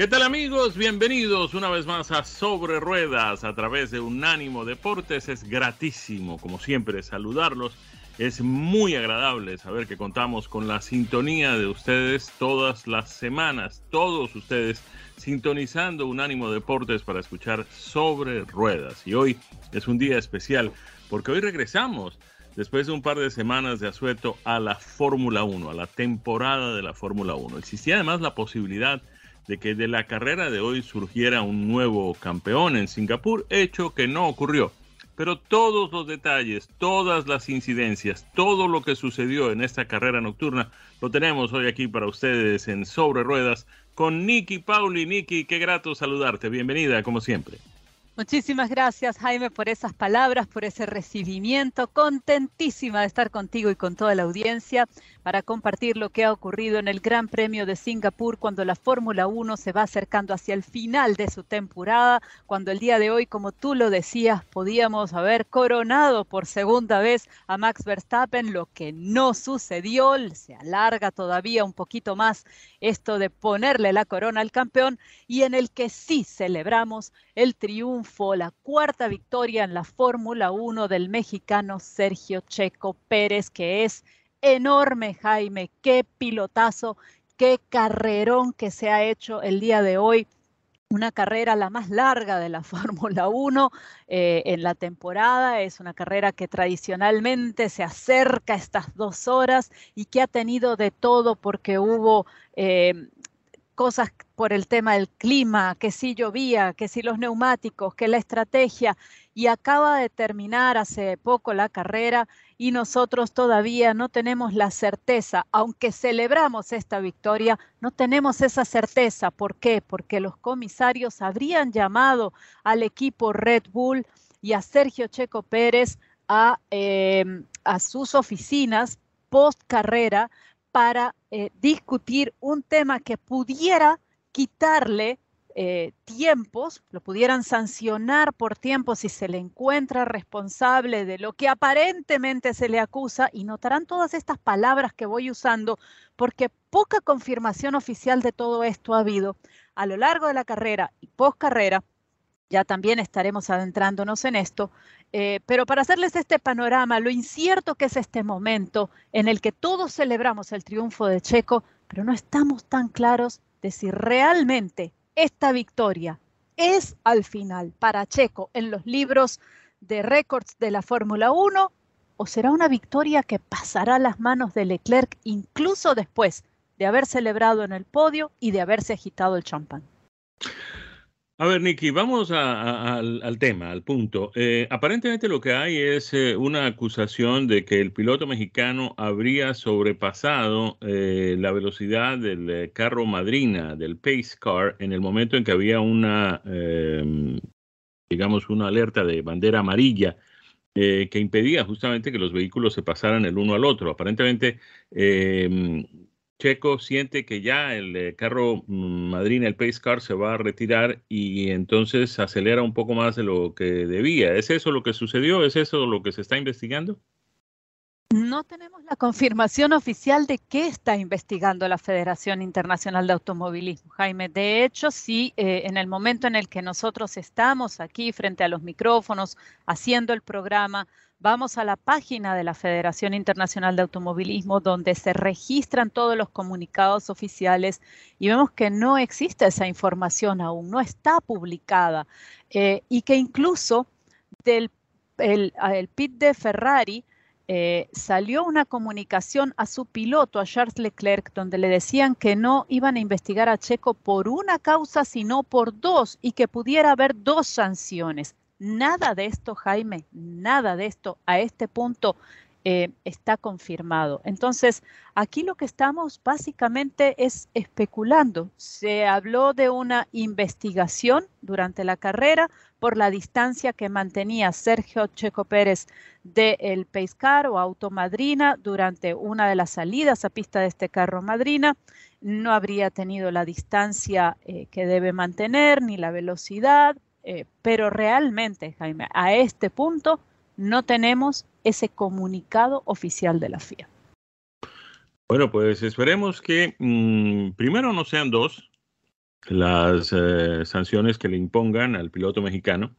¿Qué tal amigos? Bienvenidos una vez más a Sobre Ruedas a través de Unánimo Deportes. Es gratísimo, como siempre, saludarlos. Es muy agradable saber que contamos con la sintonía de ustedes todas las semanas, todos ustedes sintonizando Unánimo Deportes para escuchar Sobre Ruedas. Y hoy es un día especial porque hoy regresamos después de un par de semanas de asueto a la Fórmula 1, a la temporada de la Fórmula 1. Existía además la posibilidad de que de la carrera de hoy surgiera un nuevo campeón en Singapur, hecho que no ocurrió. Pero todos los detalles, todas las incidencias, todo lo que sucedió en esta carrera nocturna, lo tenemos hoy aquí para ustedes en Sobre Ruedas con Nicky Pauli. Nicky, qué grato saludarte. Bienvenida, como siempre. Muchísimas gracias Jaime por esas palabras, por ese recibimiento. Contentísima de estar contigo y con toda la audiencia para compartir lo que ha ocurrido en el Gran Premio de Singapur cuando la Fórmula 1 se va acercando hacia el final de su temporada, cuando el día de hoy, como tú lo decías, podíamos haber coronado por segunda vez a Max Verstappen, lo que no sucedió, se alarga todavía un poquito más esto de ponerle la corona al campeón y en el que sí celebramos el triunfo, la cuarta victoria en la Fórmula 1 del mexicano Sergio Checo Pérez, que es enorme, Jaime. Qué pilotazo, qué carrerón que se ha hecho el día de hoy. Una carrera la más larga de la Fórmula 1 eh, en la temporada. Es una carrera que tradicionalmente se acerca a estas dos horas y que ha tenido de todo porque hubo eh, cosas por el tema del clima, que si llovía, que si los neumáticos, que la estrategia. Y acaba de terminar hace poco la carrera y nosotros todavía no tenemos la certeza, aunque celebramos esta victoria, no tenemos esa certeza. ¿Por qué? Porque los comisarios habrían llamado al equipo Red Bull y a Sergio Checo Pérez a, eh, a sus oficinas post carrera para eh, discutir un tema que pudiera quitarle eh, tiempos, lo pudieran sancionar por tiempo si se le encuentra responsable de lo que aparentemente se le acusa y notarán todas estas palabras que voy usando porque poca confirmación oficial de todo esto ha habido a lo largo de la carrera y post carrera. Ya también estaremos adentrándonos en esto, eh, pero para hacerles este panorama, lo incierto que es este momento en el que todos celebramos el triunfo de Checo, pero no estamos tan claros de si realmente esta victoria es al final para Checo en los libros de récords de la Fórmula 1 o será una victoria que pasará a las manos de Leclerc incluso después de haber celebrado en el podio y de haberse agitado el champán. A ver, Nicky, vamos al, tema, al punto. Eh, aparentemente lo que hay es eh, una acusación de que el piloto mexicano habría sobrepasado eh, la velocidad del carro madrina, del Pace Car, en el momento en que había una, em, digamos, una alerta de bandera amarilla que impedía justamente que los vehículos se pasaran el uno al otro. Aparentemente em, Checo siente que ya el eh, carro mm, madrina, el Pace Car, se va a retirar y entonces acelera un poco más de lo que debía. ¿Es eso lo que sucedió? ¿Es eso lo que se está investigando? No tenemos la confirmación oficial de qué está investigando la Federación Internacional de Automovilismo, Jaime. De hecho, sí, eh, en el momento en el que nosotros estamos aquí frente a los micrófonos haciendo el programa, Vamos a la página de la Federación Internacional de Automovilismo donde se registran todos los comunicados oficiales y vemos que no existe esa información aún, no está publicada eh, y que incluso del el, pit de Ferrari eh, salió una comunicación a su piloto, a Charles Leclerc, donde le decían que no iban a investigar a Checo por una causa, sino por dos, y que pudiera haber dos sanciones. Nada de esto, Jaime, nada de esto a este punto eh, está confirmado. Entonces, aquí lo que estamos básicamente es especulando. Se habló de una investigación durante la carrera por la distancia que mantenía Sergio Checo Pérez del el Pace Car o Auto Madrina durante una de las salidas a pista de este carro Madrina. No habría tenido la distancia eh, que debe mantener ni la velocidad, eh, pero realmente, Jaime, a este punto no tenemos ese comunicado oficial de la FIA. Bueno, pues esperemos que mm, primero no sean dos las eh, sanciones que le impongan al piloto mexicano.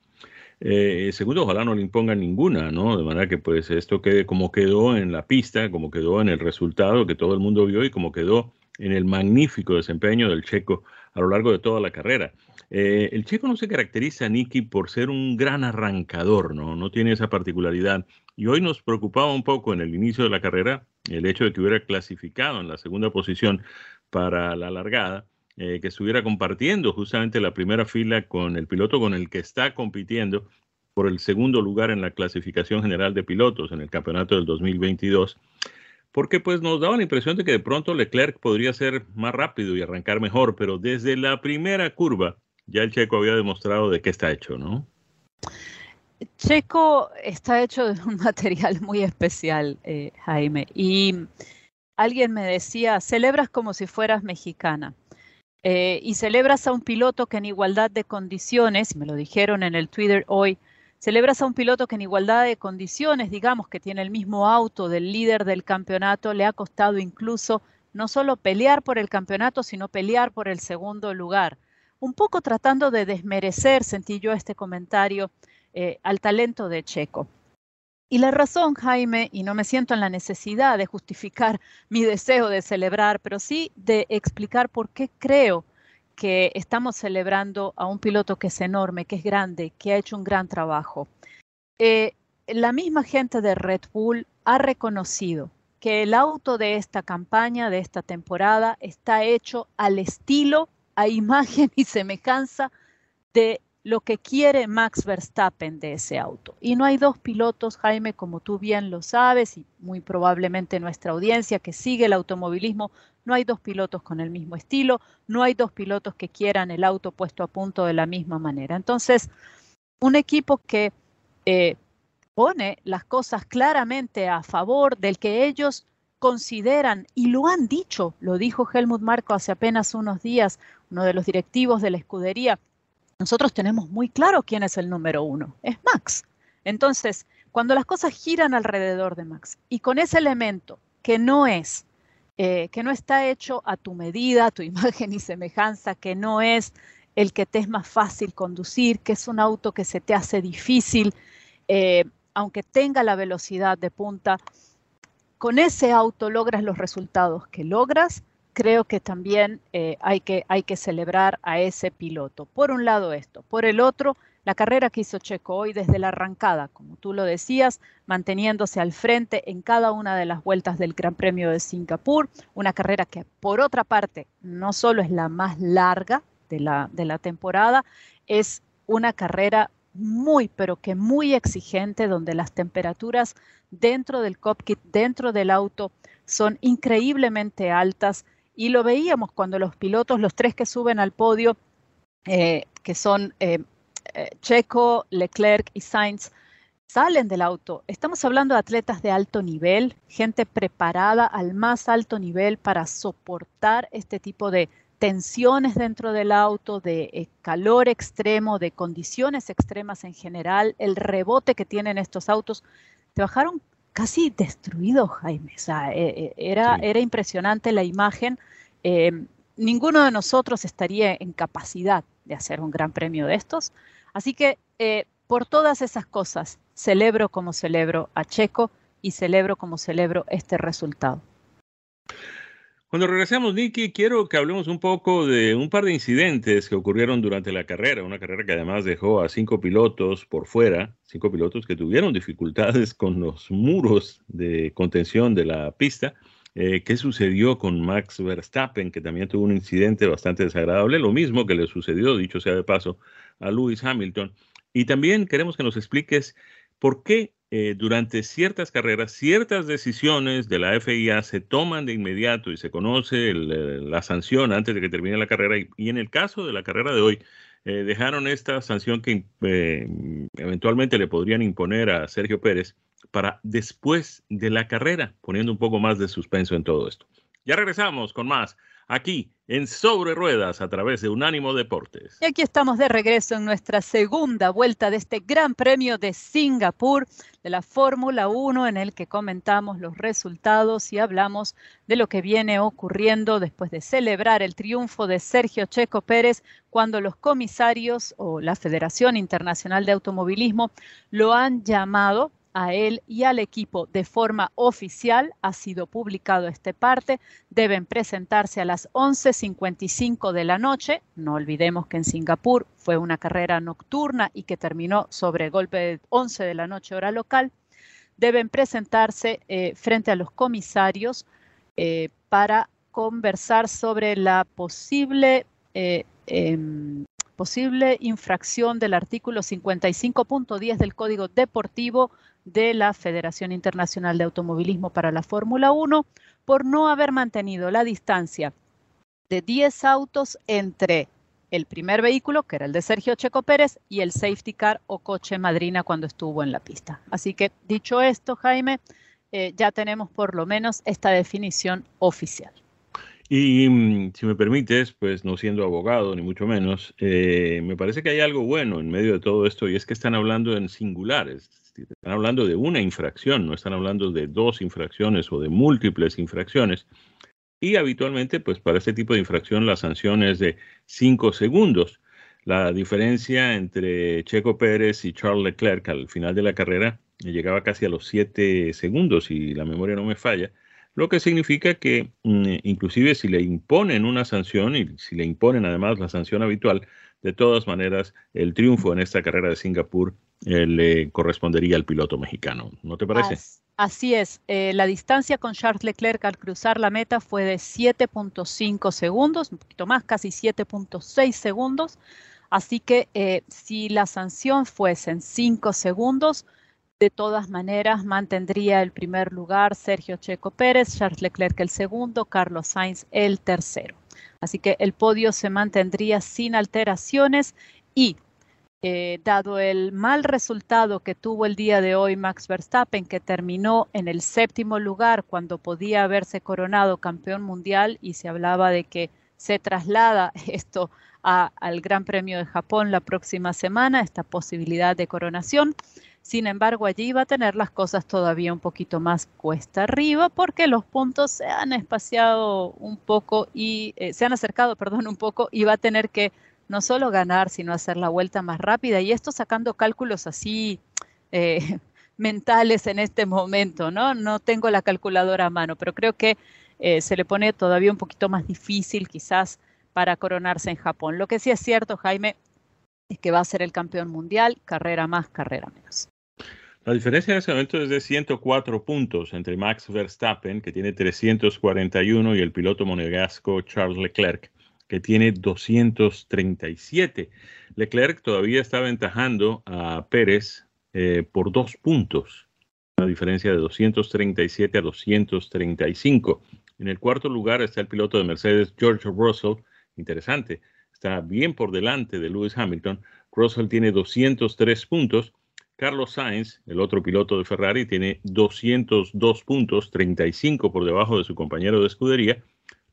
Eh, segundo, ojalá no le impongan ninguna, ¿no? De manera que pues esto quede como quedó en la pista, como quedó en el resultado que todo el mundo vio y como quedó en el magnífico desempeño del checo a lo largo de toda la carrera. Eh, el checo no se caracteriza, Nicky, por ser un gran arrancador, ¿no? No tiene esa particularidad. Y hoy nos preocupaba un poco en el inicio de la carrera el hecho de que hubiera clasificado en la segunda posición para la largada, eh, que estuviera compartiendo justamente la primera fila con el piloto con el que está compitiendo por el segundo lugar en la clasificación general de pilotos en el campeonato del 2022 porque pues nos daba la impresión de que de pronto Leclerc podría ser más rápido y arrancar mejor, pero desde la primera curva ya el checo había demostrado de qué está hecho, ¿no? Checo está hecho de un material muy especial, eh, Jaime. Y alguien me decía, celebras como si fueras mexicana. Eh, y celebras a un piloto que en igualdad de condiciones, me lo dijeron en el Twitter hoy, celebras a un piloto que en igualdad de condiciones, digamos que tiene el mismo auto del líder del campeonato, le ha costado incluso no solo pelear por el campeonato, sino pelear por el segundo lugar un poco tratando de desmerecer, sentí yo este comentario, eh, al talento de Checo. Y la razón, Jaime, y no me siento en la necesidad de justificar mi deseo de celebrar, pero sí de explicar por qué creo que estamos celebrando a un piloto que es enorme, que es grande, que ha hecho un gran trabajo. Eh, la misma gente de Red Bull ha reconocido que el auto de esta campaña, de esta temporada, está hecho al estilo a imagen y semejanza de lo que quiere Max Verstappen de ese auto. Y no hay dos pilotos, Jaime, como tú bien lo sabes, y muy probablemente nuestra audiencia que sigue el automovilismo, no hay dos pilotos con el mismo estilo, no hay dos pilotos que quieran el auto puesto a punto de la misma manera. Entonces, un equipo que eh, pone las cosas claramente a favor del que ellos consideran, y lo han dicho, lo dijo Helmut Marco hace apenas unos días, uno de los directivos de la escudería, nosotros tenemos muy claro quién es el número uno, es Max. Entonces, cuando las cosas giran alrededor de Max y con ese elemento que no es, eh, que no está hecho a tu medida, a tu imagen y semejanza, que no es el que te es más fácil conducir, que es un auto que se te hace difícil, eh, aunque tenga la velocidad de punta, con ese auto logras los resultados que logras, creo que también eh, hay, que, hay que celebrar a ese piloto. Por un lado esto, por el otro, la carrera que hizo Checo hoy desde la arrancada, como tú lo decías, manteniéndose al frente en cada una de las vueltas del Gran Premio de Singapur, una carrera que por otra parte no solo es la más larga de la, de la temporada, es una carrera muy, pero que muy exigente, donde las temperaturas dentro del cockpit, dentro del auto, son increíblemente altas. Y lo veíamos cuando los pilotos, los tres que suben al podio, eh, que son eh, eh, Checo, Leclerc y Sainz, salen del auto. Estamos hablando de atletas de alto nivel, gente preparada al más alto nivel para soportar este tipo de tensiones dentro del auto, de eh, calor extremo, de condiciones extremas en general, el rebote que tienen estos autos, te bajaron casi destruidos, Jaime. O sea, eh, eh, era impresionante la imagen. ninguno de nosotros estaría en capacidad de hacer un gran premio de estos. Así que por todas esas cosas, celebro como celebro a Checo y celebro como celebro este resultado. Cuando regresemos, Nicky, quiero que hablemos un poco de un par de incidentes que ocurrieron durante la carrera, una carrera que además dejó a cinco pilotos por fuera, cinco pilotos que tuvieron dificultades con los muros de contención de la pista. Eh, ¿Qué sucedió con Max Verstappen, que también tuvo un incidente bastante desagradable? Lo mismo que le sucedió, dicho sea de paso, a Lewis Hamilton. Y también queremos que nos expliques por qué eh, durante ciertas carreras, ciertas decisiones de la FIA se toman de inmediato y se conoce la sanción antes de que termine la carrera. Y, en el caso de la carrera de hoy, eh, dejaron esta sanción que eh, eventualmente le podrían imponer a Sergio Pérez para después de la carrera, poniendo un poco más de suspenso en todo esto. Ya regresamos con más aquí en Sobre Ruedas a través de Unánimo Deportes. Y aquí estamos de regreso en nuestra segunda vuelta de este Gran Premio de Singapur de la Fórmula 1 en el que comentamos los resultados y hablamos de lo que viene ocurriendo después de celebrar el triunfo de Sergio Checo Pérez cuando los comisarios o la Federación Internacional de Automovilismo lo han llamado a él y al equipo de forma oficial. Ha sido publicado este parte. Deben presentarse a las 11.55 de la noche. No olvidemos que en Singapur fue una carrera nocturna y que terminó sobre golpe de 11 de la noche hora local. Deben presentarse eh, frente a los comisarios eh, para conversar sobre la posible eh, em, posible infracción del artículo 55.10 del Código Deportivo de la Federación Internacional de Automovilismo para la Fórmula 1 por no haber mantenido la distancia de 10 autos entre el primer vehículo, que era el de Sergio Checo Pérez, y el safety car o coche madrina cuando estuvo en la pista. Así que dicho esto, Jaime, eh, ya tenemos por lo menos esta definición oficial. Y mm, si me permites, pues no siendo abogado, ni mucho menos, eh, me parece que hay algo bueno en medio de todo esto y es que están hablando en singulares, están hablando de una infracción, no están hablando de dos infracciones o de múltiples infracciones. Y habitualmente, pues para este tipo de infracción la sanción es de cinco segundos. La diferencia entre Checo Pérez y Charles Leclerc al final de la carrera llegaba casi a los siete segundos, y la memoria no me falla, lo que significa que mm, inclusive si le imponen una sanción y si le imponen además la sanción habitual, de todas maneras el triunfo en esta carrera de Singapur eh, le correspondería al piloto mexicano. ¿No te parece? Así es. Eh, la distancia con Charles Leclerc al cruzar la meta fue de 7.5 segundos, un poquito más, casi 7.6 segundos. Así que eh, si la sanción fuese en 5 segundos, de todas maneras mantendría el primer lugar Sergio Checo Pérez, Charles Leclerc el segundo, Carlos Sainz el tercero. Así que el podio se mantendría sin alteraciones y eh, dado el mal resultado que tuvo el día de hoy Max Verstappen, que terminó en el séptimo lugar cuando podía haberse coronado campeón mundial y se hablaba de que se traslada esto al Gran Premio de Japón la próxima semana, esta posibilidad de coronación. Sin embargo, allí va a tener las cosas todavía un poquito más cuesta arriba porque los puntos se han espaciado un poco y eh, se han acercado, perdón, un poco y va a tener que no solo ganar, sino hacer la vuelta más rápida. Y esto sacando cálculos así eh, mentales en este momento, ¿no? No tengo la calculadora a mano, pero creo que eh, se le pone todavía un poquito más difícil quizás para coronarse en Japón. Lo que sí es cierto, Jaime, es que va a ser el campeón mundial, carrera más, carrera menos. La diferencia en ese momento es de 104 puntos entre Max Verstappen, que tiene 341, y el piloto monegasco Charles Leclerc, que tiene 237. Leclerc todavía está aventajando a Pérez eh, por dos puntos, una diferencia de 237 a 235. En el cuarto lugar está el piloto de Mercedes, George Russell. Interesante, está bien por delante de Lewis Hamilton. Russell tiene 203 puntos. Carlos Sainz, el otro piloto de Ferrari, tiene 202 puntos, 35 por debajo de su compañero de escudería.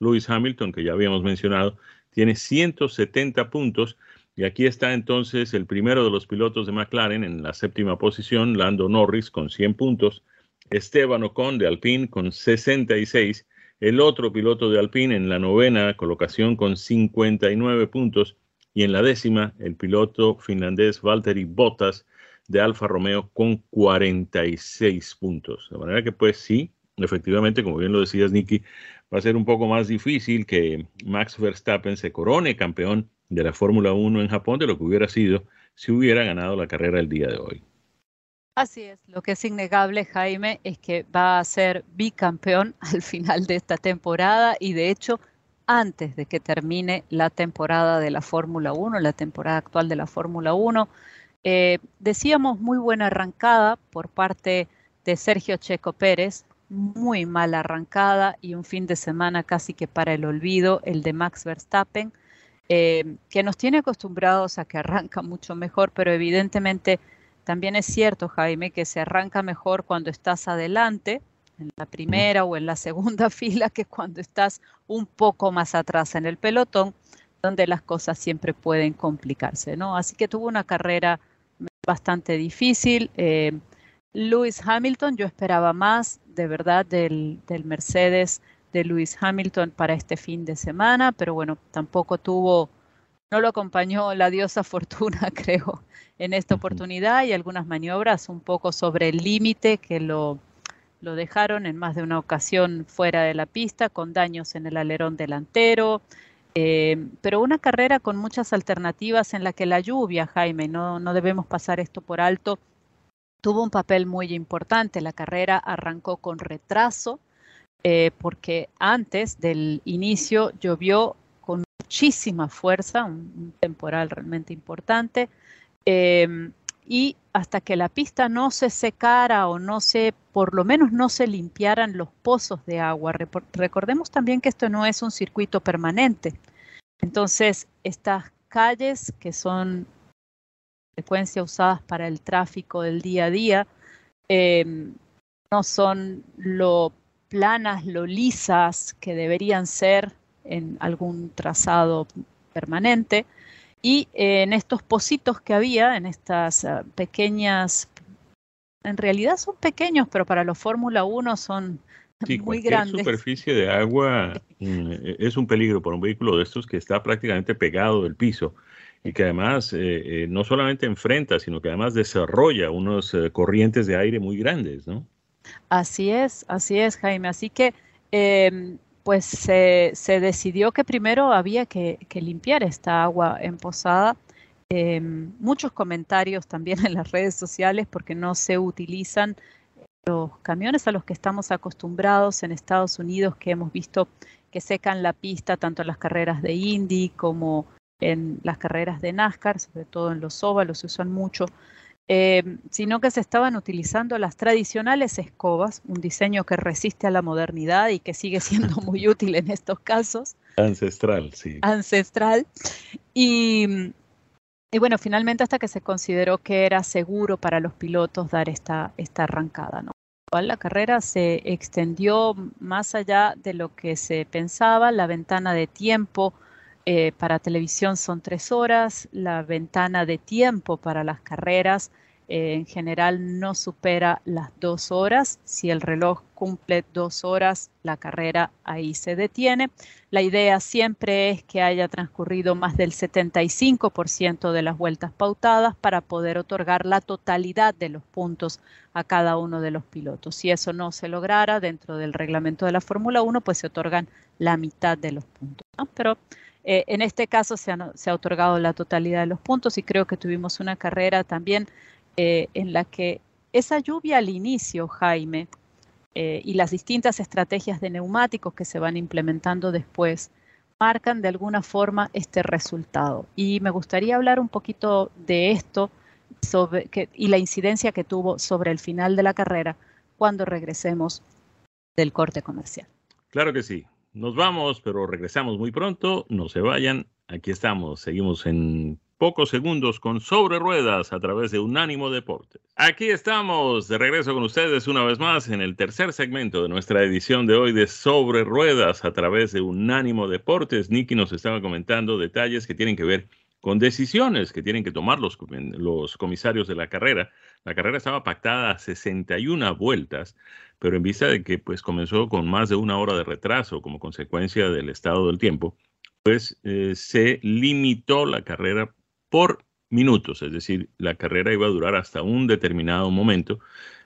Lewis Hamilton, que ya habíamos mencionado, tiene 170 puntos. Y aquí está entonces el primero de los pilotos de McLaren en la séptima posición, Lando Norris con 100 puntos, Esteban Ocon de Alpine con 66, el otro piloto de Alpine en la novena colocación con 59 puntos y en la décima el piloto finlandés Valtteri Bottas de Alfa Romeo con 46 puntos. De manera que pues sí, efectivamente, como bien lo decías, Nicky, va a ser un poco más difícil que Max Verstappen se corone campeón de la Fórmula 1 en Japón de lo que hubiera sido si hubiera ganado la carrera el día de hoy. Así es, lo que es innegable, Jaime, es que va a ser bicampeón al final de esta temporada y de hecho antes de que termine la temporada de la Fórmula 1, la temporada actual de la Fórmula 1. Eh, decíamos muy buena arrancada por parte de Sergio Checo Pérez, muy mala arrancada y un fin de semana casi que para el olvido, el de Max Verstappen, eh, que nos tiene acostumbrados a que arranca mucho mejor, pero evidentemente también es cierto, Jaime, que se arranca mejor cuando estás adelante, en la primera o en la segunda fila, que cuando estás un poco más atrás en el pelotón, donde las cosas siempre pueden complicarse, ¿no? Así que tuvo una carrera bastante difícil. Eh, Lewis Hamilton, yo esperaba más de verdad del, Mercedes de Lewis Hamilton para este fin de semana, pero bueno, tampoco tuvo, no lo acompañó la diosa fortuna, creo, en esta oportunidad y algunas maniobras un poco sobre el límite que lo, lo dejaron en más de una ocasión fuera de la pista con daños en el alerón delantero. Eh, pero una carrera con muchas alternativas en la que la lluvia, Jaime, no, no debemos pasar esto por alto, tuvo un papel muy importante. La carrera arrancó con retraso eh, porque antes del inicio llovió con muchísima fuerza, un, temporal realmente importante. Em, y hasta que la pista no se secara o no se, por lo menos no se limpiaran los pozos de agua. Recordemos también que esto no es un circuito permanente. Entonces, estas calles que son frecuencia usadas para el tráfico del día a día em, no son lo planas, lo lisas que deberían ser en algún trazado permanente. Y en estos pocitos que había, en estas ah, pequeñas, en realidad son pequeños, pero para los Fórmula 1 son muy grandes. superficie de agua mm, es un peligro para un vehículo de estos que está prácticamente pegado del piso y que además eh, eh, no solamente enfrenta, sino que además desarrolla unos eh, corrientes de aire muy grandes, ¿no? Así es, así es, Jaime. Así que, em, pues se, decidió que primero había que, limpiar esta agua emposada. Em, muchos comentarios también en las redes sociales porque no se utilizan los camiones a los que estamos acostumbrados en Estados Unidos, que hemos visto que secan la pista tanto en las carreras de Indy como en las carreras de NASCAR, sobre todo en los óvalos se usan mucho, eh, sino que se estaban utilizando las tradicionales escobas, un diseño que resiste a la modernidad y que sigue siendo muy útil en estos casos. Ancestral, sí. Ancestral. Y, y, bueno, finalmente hasta que se consideró que era seguro para los pilotos dar esta, esta arrancada, ¿no? La carrera se extendió más allá de lo que se pensaba, la ventana de tiempo eh, para televisión son tres horas, la ventana de tiempo para las carreras eh, en general no supera las dos horas. Si el reloj cumple dos horas, la carrera ahí se detiene. La idea siempre es que haya transcurrido más del 75% de las vueltas pautadas para poder otorgar la totalidad de los puntos a cada uno de los pilotos. Si eso no se lograra dentro del reglamento de la Fórmula 1, pues se otorgan la mitad de los puntos. Pero eh, en este caso se, ha otorgado la totalidad de los puntos y creo que tuvimos una carrera también eh, en la que esa lluvia al inicio, Jaime, eh, y las distintas estrategias de neumáticos que se van implementando después, marcan de alguna forma este resultado. Y me gustaría hablar un poquito de esto y la incidencia que tuvo sobre el final de la carrera cuando regresemos del corte comercial. Claro que sí. Nos vamos, pero regresamos muy pronto. No se vayan. Aquí estamos. Seguimos en pocos segundos con Sobre Ruedas a través de Unánimo Deportes. Aquí estamos de regreso con ustedes una vez más en el tercer segmento de nuestra edición de hoy de Sobre Ruedas a través de Unánimo Deportes. Nicky nos estaba comentando detalles que tienen que ver con decisiones que tienen que tomar los, los comisarios de la carrera. La carrera estaba pactada a 61 vueltas pero en vista de que pues comenzó con más de una hora de retraso como consecuencia del estado del tiempo, pues eh, se limitó la carrera por minutos, es decir, la carrera iba a durar hasta un determinado momento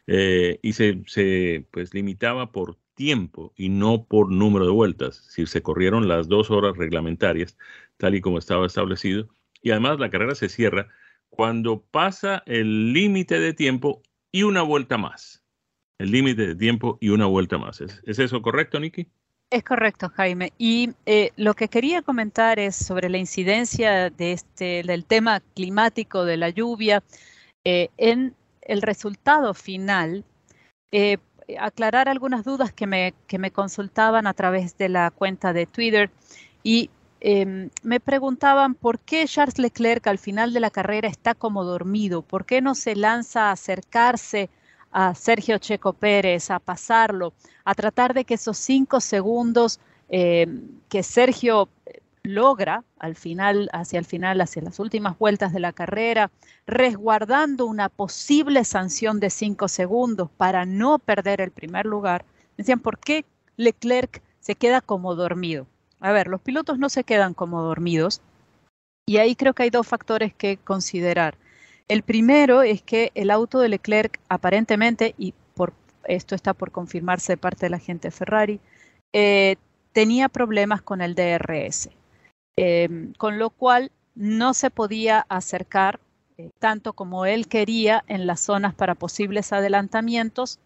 eh, y se, se, pues limitaba por tiempo y no por número de vueltas. Si se corrieron las dos horas reglamentarias, tal y como estaba establecido, y además la carrera se cierra cuando pasa el límite de tiempo y una vuelta más. El límite de tiempo y una vuelta más. ¿Es, ¿Es, eso correcto, Nikki? Es correcto, Jaime. Y eh, lo que quería comentar es sobre la incidencia de este, del tema climático, de la lluvia, eh, en el resultado final. Eh, aclarar algunas dudas que me, que me consultaban a través de la cuenta de Twitter y eh, me preguntaban por qué Charles Leclerc al final de la carrera está como dormido, por qué no se lanza a acercarse a Sergio Checo Pérez, a pasarlo, a tratar de que esos cinco segundos eh, que Sergio logra al final, hacia el final, hacia las últimas vueltas de la carrera, resguardando una posible sanción de cinco segundos para no perder el primer lugar. Decían, ¿por qué Leclerc se queda como dormido? A ver, los pilotos no se quedan como dormidos y ahí creo que hay dos factores que considerar. El primero es que el auto de Leclerc aparentemente, y por esto está por confirmarse de parte de la gente Ferrari, eh, tenía problemas con el DRS. Eh, con lo cual no se podía acercar eh, tanto como él quería en las zonas para posibles adelantamientos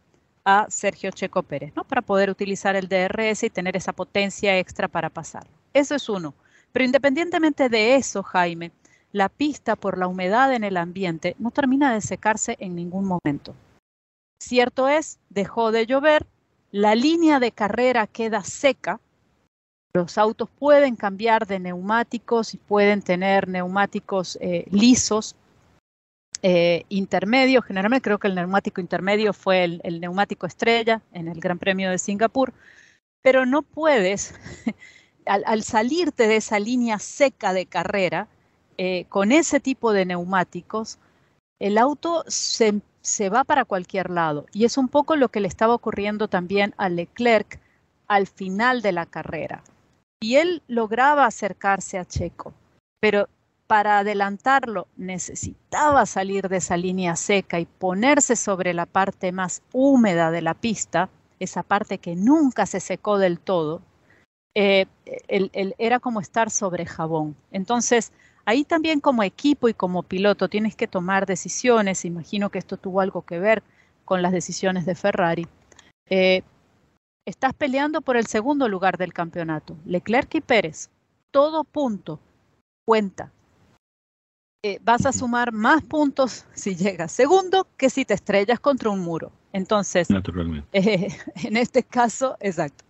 a Sergio Checo Pérez, ¿no? Para poder utilizar el DRS y tener esa potencia extra para pasar. Eso es uno. Pero independientemente de eso, Jaime, la pista por la humedad en el ambiente no termina de secarse en ningún momento. Cierto es, dejó de llover, la línea de carrera queda seca, los autos pueden cambiar de neumáticos y pueden tener neumáticos eh, lisos eh, intermedios. Generalmente creo que el neumático intermedio fue el, neumático estrella en el Gran Premio de Singapur, pero no puedes, al, al salirte de esa línea seca de carrera, eh, con ese tipo de neumáticos, el auto se, se va para cualquier lado. Y es un poco lo que le estaba ocurriendo también a Leclerc al final de la carrera y él lograba acercarse a Checo, pero para adelantarlo necesitaba salir de esa línea seca y ponerse sobre la parte más húmeda de la pista, esa parte que nunca se secó del todo, eh, era como estar sobre jabón. Entonces, ahí también como equipo y como piloto tienes que tomar decisiones, imagino que esto tuvo algo que ver con las decisiones de Ferrari, eh, Estás peleando por el segundo lugar del campeonato. Leclerc y Pérez, todo punto cuenta. Eh, vas a sumar más puntos si llegas segundo que si te estrellas contra un muro. Entonces, eh, en este caso, exacto.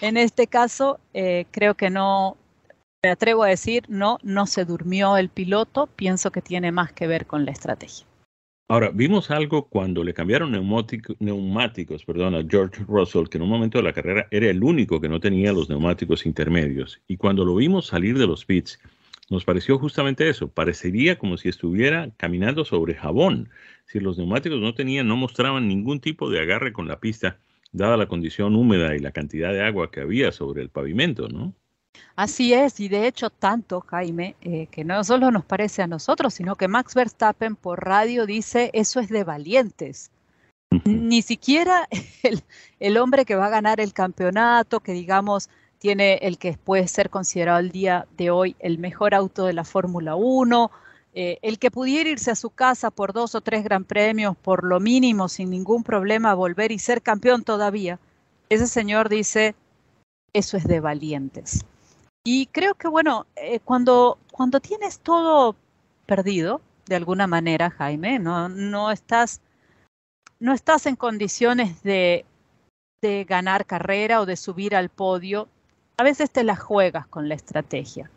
En este caso, creo que no, me atrevo a decir, no, no se durmió el piloto. Pienso que tiene más que ver con la estrategia. Ahora, vimos algo cuando le cambiaron neumáticos a George Russell, que en un momento de la carrera era el único que no tenía los neumáticos intermedios. Y cuando lo vimos salir de los pits, nos pareció justamente eso. Parecería como si estuviera caminando sobre jabón. Si los neumáticos no tenían, no mostraban ningún tipo de agarre con la pista, dada la condición húmeda y la cantidad de agua que había sobre el pavimento, ¿no? Así es, y de hecho tanto, Jaime, eh, que no solo nos parece a nosotros, sino que Max Verstappen por radio dice, eso es de valientes. Ni siquiera el, el, hombre que va a ganar el campeonato, que digamos tiene el que puede ser considerado el día de hoy el mejor auto de la Fórmula 1, eh, el que pudiera irse a su casa por dos o tres gran premios, por lo mínimo, sin ningún problema, volver y ser campeón todavía, ese señor dice, eso es de valientes. Y creo que, bueno, eh, cuando, cuando tienes todo perdido, de alguna manera, Jaime, no, no, estás, no estás en condiciones de, de ganar carrera o de subir al podio, a veces te la juegas con la estrategia.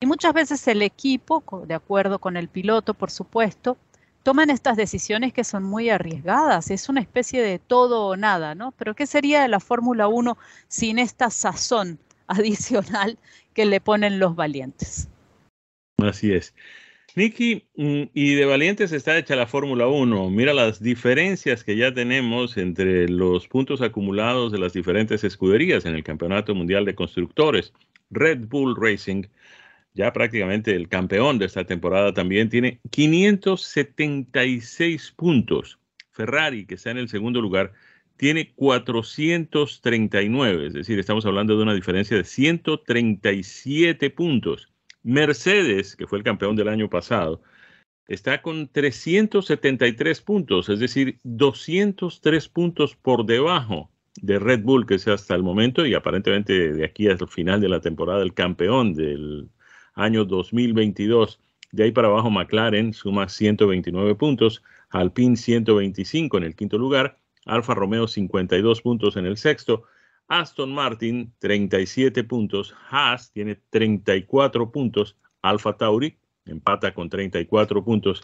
Y muchas veces el equipo, de acuerdo con el piloto, por supuesto, toman estas decisiones que son muy arriesgadas. Es una especie de todo o nada, ¿no? Pero ¿qué sería de la Fórmula 1 sin esta sazón adicional que le ponen los valientes. Así es. Nicky, mm, y de valientes está hecha la Fórmula 1. Mira las diferencias que ya tenemos entre los puntos acumulados de las diferentes escuderías en el Campeonato Mundial de Constructores. Red Bull Racing ya prácticamente el campeón de esta temporada también, tiene 576 puntos. Ferrari, que está en el segundo lugar, tiene 439, es decir, estamos hablando de una diferencia de 137 puntos. Mercedes, que fue el campeón del año pasado, está con 373 puntos, es decir, 203 puntos por debajo de Red Bull, que es hasta el momento y aparentemente de aquí hasta el final de la temporada el campeón del año 2022. De ahí para abajo McLaren suma 129 puntos, Alpine 125 en el quinto lugar, Alfa Romeo 52 puntos en el sexto, Aston Martin 37 puntos, Haas tiene 34 puntos, Alfa Tauri empata con 34 puntos.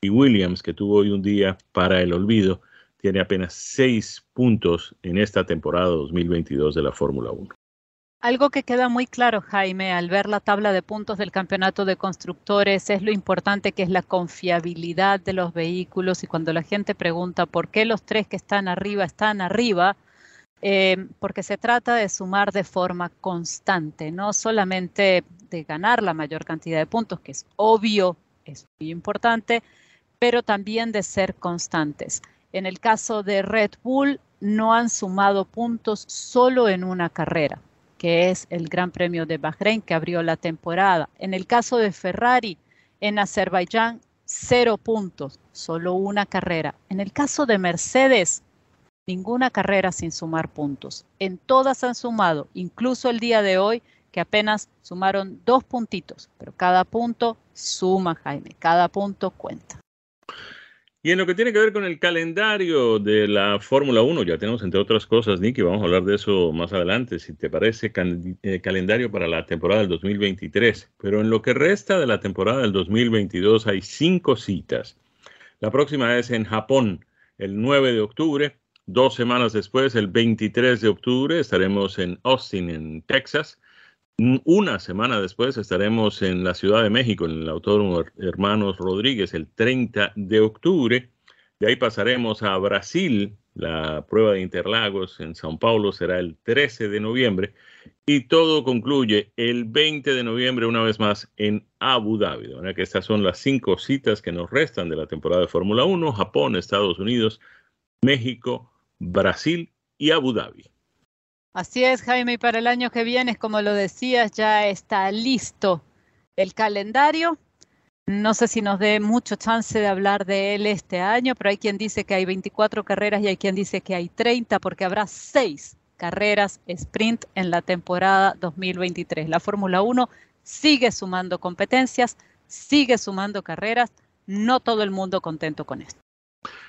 Y Williams, que tuvo hoy un día para el olvido, tiene apenas 6 puntos en esta temporada 2022 de la Fórmula 1. Algo que queda muy claro, Jaime, al ver la tabla de puntos del campeonato de constructores es lo importante que es la confiabilidad de los vehículos y cuando la gente pregunta por qué los tres que están arriba están arriba, eh, porque se trata de sumar de forma constante, no solamente de ganar la mayor cantidad de puntos, que es obvio, es muy importante, pero también de ser constantes. En el caso de Red Bull, no han sumado puntos solo en una carrera, que es el Gran Premio de Bahrein que abrió la temporada. En el caso de Ferrari, en Azerbaiyán, cero puntos, solo una carrera. En el caso de Mercedes, ninguna carrera sin sumar puntos. En todas han sumado, incluso el día de hoy, que apenas sumaron dos puntitos, pero cada punto suma, Jaime, cada punto cuenta. Y en lo que tiene que ver con el calendario de la Fórmula 1, ya tenemos entre otras cosas, Nicky, vamos a hablar de eso más adelante, si te parece, eh, calendario para la temporada del 2023. Pero en lo que resta de la temporada del 2022 hay cinco citas. La próxima es en Japón, el 9 de octubre. Dos semanas después, el 23 de octubre, estaremos en Austin, en Texas. Una semana después estaremos en la Ciudad de México, en el Autódromo Hermanos Rodríguez, el 30 de octubre. De ahí pasaremos a Brasil. La prueba de Interlagos en São Paulo será el 13 de noviembre. Y todo concluye el 20 de noviembre, una vez más, en Abu Dhabi. Que estas son las cinco citas que nos restan de la temporada de Fórmula 1: Japón, Estados Unidos, México, Brasil y Abu Dhabi. Así es, Jaime, y para el año que viene, como lo decías, ya está listo el calendario. No sé si nos dé mucho chance de hablar de él este año, pero hay quien dice que hay 24 carreras y hay quien dice que hay 30 porque habrá seis carreras sprint en la temporada 2023. La Fórmula 1 sigue sumando competencias, sigue sumando carreras, no todo el mundo contento con esto.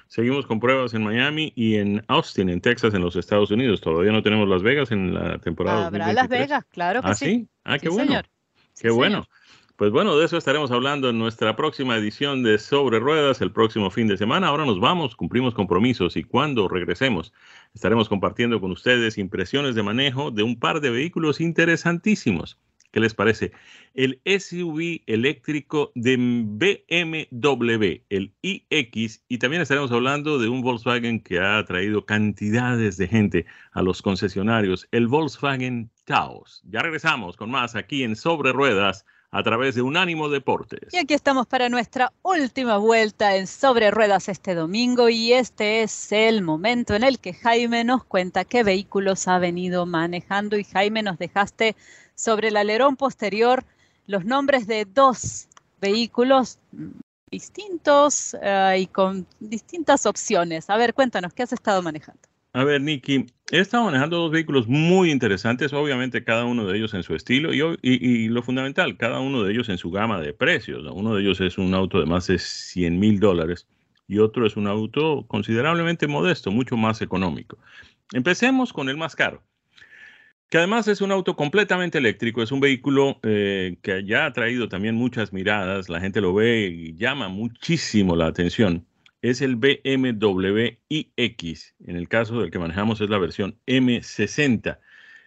Seguimos con pruebas en Miami y en Austin, en Texas, en los Estados Unidos. Todavía no tenemos Las Vegas en la temporada. Habrá Las Vegas, claro que ¿Ah, sí. Ah, qué bueno. Qué bueno. Pues bueno, de eso estaremos hablando en nuestra próxima edición de Sobre Ruedas el próximo fin de semana. Ahora nos vamos, cumplimos compromisos y cuando regresemos estaremos compartiendo con ustedes impresiones de manejo de un par de vehículos interesantísimos. ¿Qué les parece? El SUV eléctrico de BMW, el iX, y también estaremos hablando de un Volkswagen que ha traído cantidades de gente a los concesionarios, el Volkswagen Taos. Ya regresamos con más aquí en Sobre Ruedas a través de Unánimo Deportes. Y aquí estamos para nuestra última vuelta en Sobre Ruedas este domingo y este es el momento en el que Jaime nos cuenta qué vehículos ha venido manejando y Jaime nos dejaste sobre el alerón posterior los nombres de dos vehículos distintos eh, y con distintas opciones. A ver, cuéntanos, ¿qué has estado manejando? A ver, Nicky, he estado manejando dos vehículos muy interesantes, obviamente cada uno de ellos en su estilo y, lo fundamental, cada uno de ellos en su gama de precios. Uno de ellos es un auto de más de 100 mil dólares y otro es un auto considerablemente modesto, mucho más económico. Empecemos con el más caro que además es un auto completamente eléctrico, es un vehículo eh, que ya ha traído también muchas miradas, la gente lo ve y llama muchísimo la atención. Es el BMW iX, en el caso del que manejamos es la versión M60.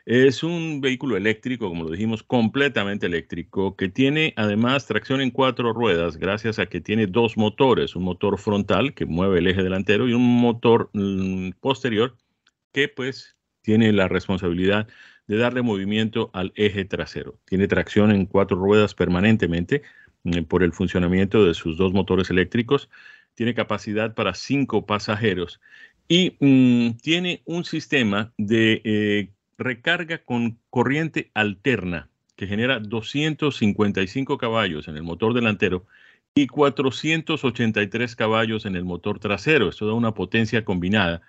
Es un vehículo eléctrico, como lo dijimos, completamente eléctrico, que tiene además tracción en cuatro ruedas, gracias a que tiene dos motores, un motor frontal que mueve el eje delantero y un motor mm, posterior que pues tiene la responsabilidad de darle movimiento al eje trasero. Tiene tracción en cuatro ruedas permanentemente mm, por el funcionamiento de sus dos motores eléctricos. Tiene capacidad para cinco pasajeros y mm, tiene un sistema de eh, recarga con corriente alterna que genera 255 caballos en el motor delantero y 483 caballos en el motor trasero. Esto da una potencia combinada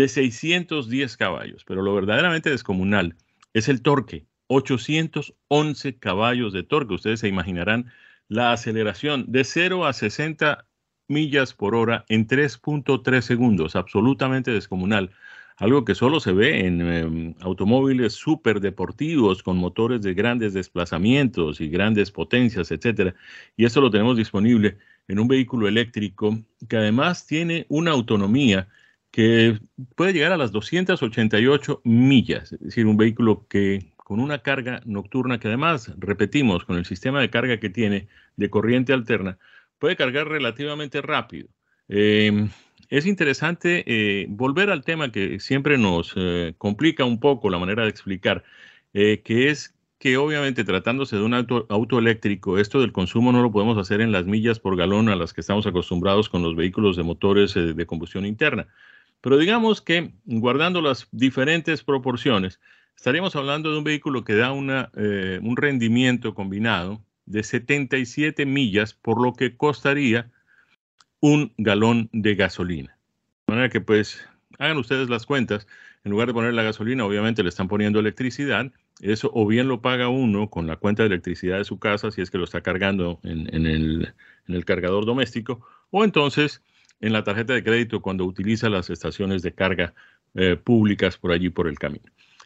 de 610 caballos, pero lo verdaderamente descomunal es el torque, 811 caballos de torque. Ustedes se imaginarán la aceleración de 0 a 60 millas por hora en 3.3 segundos, absolutamente descomunal. Algo que solo se ve en em, automóviles súper deportivos con motores de grandes desplazamientos y grandes potencias, etcétera. Y esto lo tenemos disponible en un vehículo eléctrico que además tiene una autonomía que puede llegar a las 288 millas, es decir, un vehículo que con una carga nocturna que además, repetimos, con el sistema de carga que tiene de corriente alterna, puede cargar relativamente rápido. Em, es interesante eh, volver al tema que siempre nos eh, complica un poco la manera de explicar, eh, que es que obviamente tratándose de un auto, auto, eléctrico, esto del consumo no lo podemos hacer en las millas por galón a las que estamos acostumbrados con los vehículos de motores de combustión interna. Pero digamos que, guardando las diferentes proporciones, estaríamos hablando de un vehículo que da una, eh, un rendimiento combinado de 77 millas, por lo que costaría un galón de gasolina. De manera que, pues, hagan ustedes las cuentas. En lugar de poner la gasolina, obviamente le están poniendo electricidad. Eso o bien lo paga uno con la cuenta de electricidad de su casa, si es que lo está cargando en, en, el, en el cargador doméstico, o entonces en la tarjeta de crédito cuando utiliza las estaciones de carga eh, públicas por allí por el camino.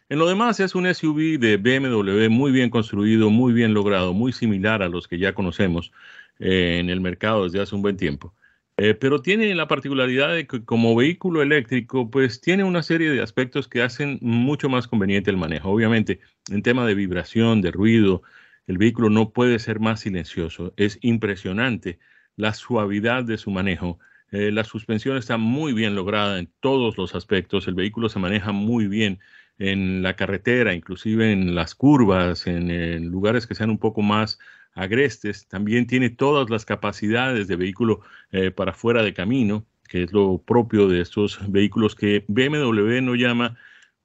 En lo demás es un SUV de BMW muy bien construido, muy bien logrado, muy similar a los que ya conocemos eh, en el mercado desde hace un buen tiempo. Eh, pero tiene la particularidad de que como vehículo eléctrico, pues tiene una serie de aspectos que hacen mucho más conveniente el manejo. Obviamente, en tema de vibración, de ruido, el vehículo no puede ser más silencioso. Es impresionante la suavidad de su manejo eh, la suspensión está muy bien lograda en todos los aspectos. El vehículo se maneja muy bien en la carretera, inclusive en las curvas, en, lugares que sean un poco más agrestes. También tiene todas las capacidades de vehículo eh, para fuera de camino, que es lo propio de estos vehículos que BMW no llama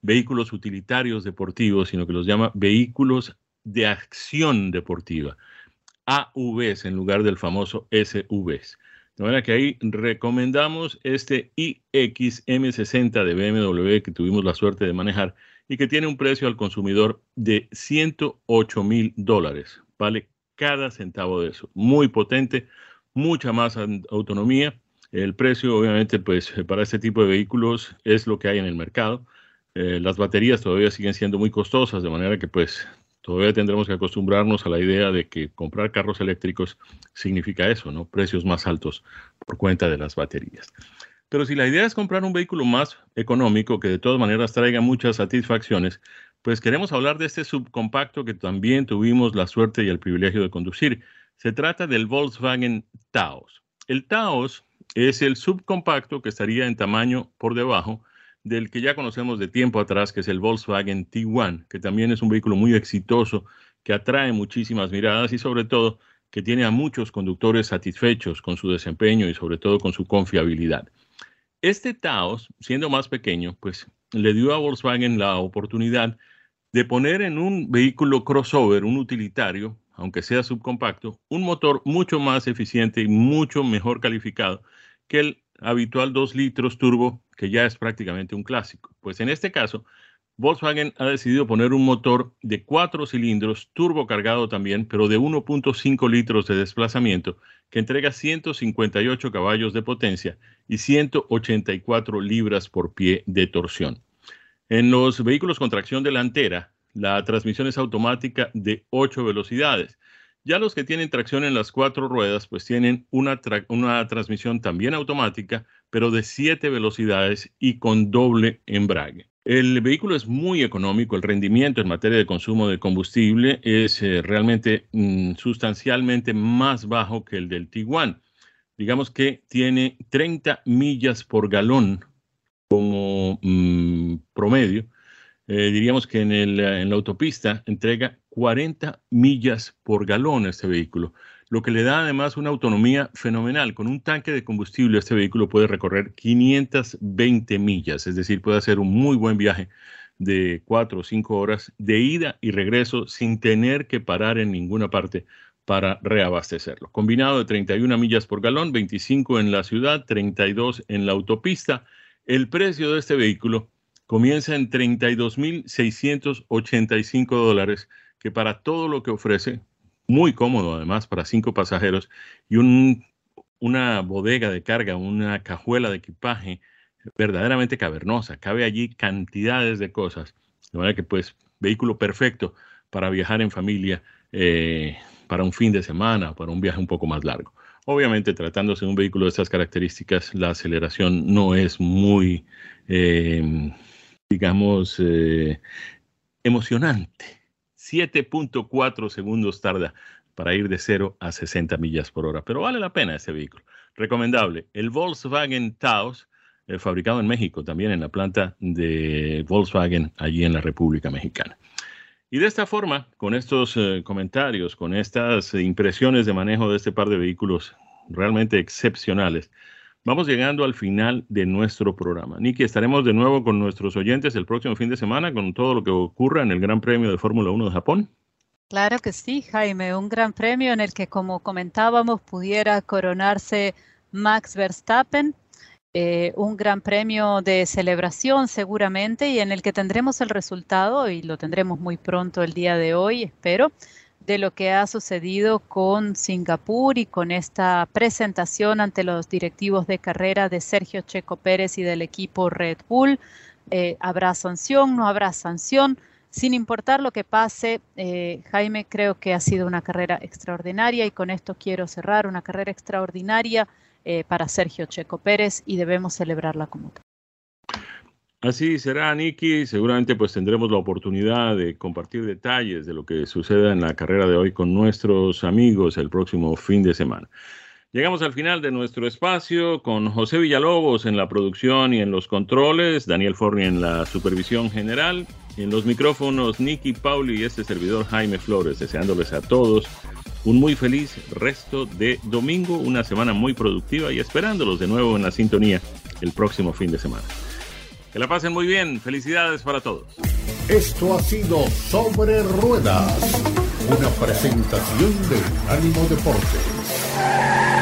vehículos utilitarios deportivos, sino que los llama vehículos de acción deportiva. AVs en lugar del famoso SVs. De manera que ahí recomendamos este iXM60 de BMW que tuvimos la suerte de manejar y que tiene un precio al consumidor de 108 mil dólares. Vale cada centavo de eso. Muy potente, mucha más autonomía. El precio, obviamente, pues para este tipo de vehículos es lo que hay en el mercado. Eh, las baterías todavía siguen siendo muy costosas, de manera que pues todavía tendremos que acostumbrarnos a la idea de que comprar carros eléctricos significa eso, ¿no? Precios más altos por cuenta de las baterías. Pero si la idea es comprar un vehículo más económico que de todas maneras traiga muchas satisfacciones, pues queremos hablar de este subcompacto que también tuvimos la suerte y el privilegio de conducir. Se trata del Volkswagen Taos. El Taos es el subcompacto que estaría en tamaño por debajo del que ya conocemos de tiempo atrás, que es el Volkswagen T1, que también es un vehículo muy exitoso, que atrae muchísimas miradas y sobre todo que tiene a muchos conductores satisfechos con su desempeño y sobre todo con su confiabilidad. Este Taos, siendo más pequeño, pues le dio a Volkswagen la oportunidad de poner en un vehículo crossover, un utilitario, aunque sea subcompacto, un motor mucho más eficiente y mucho mejor calificado que el habitual 2 litros turbo, que ya es prácticamente un clásico. Pues en este caso, Volkswagen ha decidido poner un motor de 4 cilindros, turbo cargado también, pero de 1.5 litros de desplazamiento, que entrega 158 caballos de potencia y 184 libras por pie de torsión. En los vehículos con tracción delantera, la transmisión es automática de 8 velocidades ya los que tienen tracción en las cuatro ruedas, pues tienen una, una transmisión también automática, pero de siete velocidades y con doble embrague. El vehículo es muy económico, el rendimiento en materia de consumo de combustible es eh, realmente mm, sustancialmente más bajo que el del Tiguan. Digamos que tiene 30 millas por galón como mm, promedio, eh, diríamos que en, el, en la autopista entrega 40 millas por galón este vehículo, lo que le da además una autonomía fenomenal. Con un tanque de combustible este vehículo puede recorrer 520 millas, es decir, puede hacer un muy buen viaje de 4 o 5 horas de ida y regreso sin tener que parar en ninguna parte para reabastecerlo. Combinado de 31 millas por galón, 25 en la ciudad, 32 en la autopista. El precio de este vehículo comienza en 32.685 dólares, que para todo lo que ofrece, muy cómodo además para cinco pasajeros y una bodega de carga, una cajuela de equipaje verdaderamente cavernosa. Cabe allí cantidades de cosas. De manera que, pues, vehículo perfecto para viajar en familia, eh, para un fin de semana, para un viaje un poco más largo. Obviamente, tratándose de un vehículo de estas características, la aceleración no es muy, eh, digamos, eh, emocionante. 7.4 segundos tarda para ir de 0 a 60 millas por hora, pero vale la pena ese vehículo. Recomendable. El Volkswagen Taos, eh, fabricado en México, también en la planta de Volkswagen allí en la República Mexicana. Y de esta forma, con estos eh, comentarios, con estas impresiones de manejo de este par de vehículos realmente excepcionales, vamos llegando al final de nuestro programa. Niki, estaremos de nuevo con nuestros oyentes el próximo fin de semana con todo lo que ocurra en el Gran Premio de Fórmula 1 de Japón. Claro que sí, Jaime, un gran premio en el que, como comentábamos, pudiera coronarse Max Verstappen eh, un gran premio de celebración seguramente y en el que tendremos el resultado, y lo tendremos muy pronto el día de hoy, espero, de lo que ha sucedido con Singapur y con esta presentación ante los directivos de carrera de Sergio Checo Pérez y del equipo Red Bull. Eh, ¿Habrá sanción? ¿No habrá sanción? Sin importar lo que pase, eh, Jaime, creo que ha sido una carrera extraordinaria y con esto quiero cerrar, una carrera extraordinaria eh, para Sergio Checo Pérez y debemos celebrarla como tal. Así será, Nicky. Seguramente pues tendremos la oportunidad de compartir detalles de lo que suceda en la carrera de hoy con nuestros amigos el próximo fin de semana. Llegamos al final de nuestro espacio con José Villalobos en la producción y en los controles, Daniel Forni en la supervisión general, en los micrófonos Nicky Pauli y este servidor Jaime Flores, deseándoles a todos un muy feliz resto de domingo, una semana muy productiva y esperándolos de nuevo en la sintonía el próximo fin de semana. Que la pasen muy bien, felicidades para todos. Esto ha sido Sobre Ruedas, una presentación de Ánimo Deportes.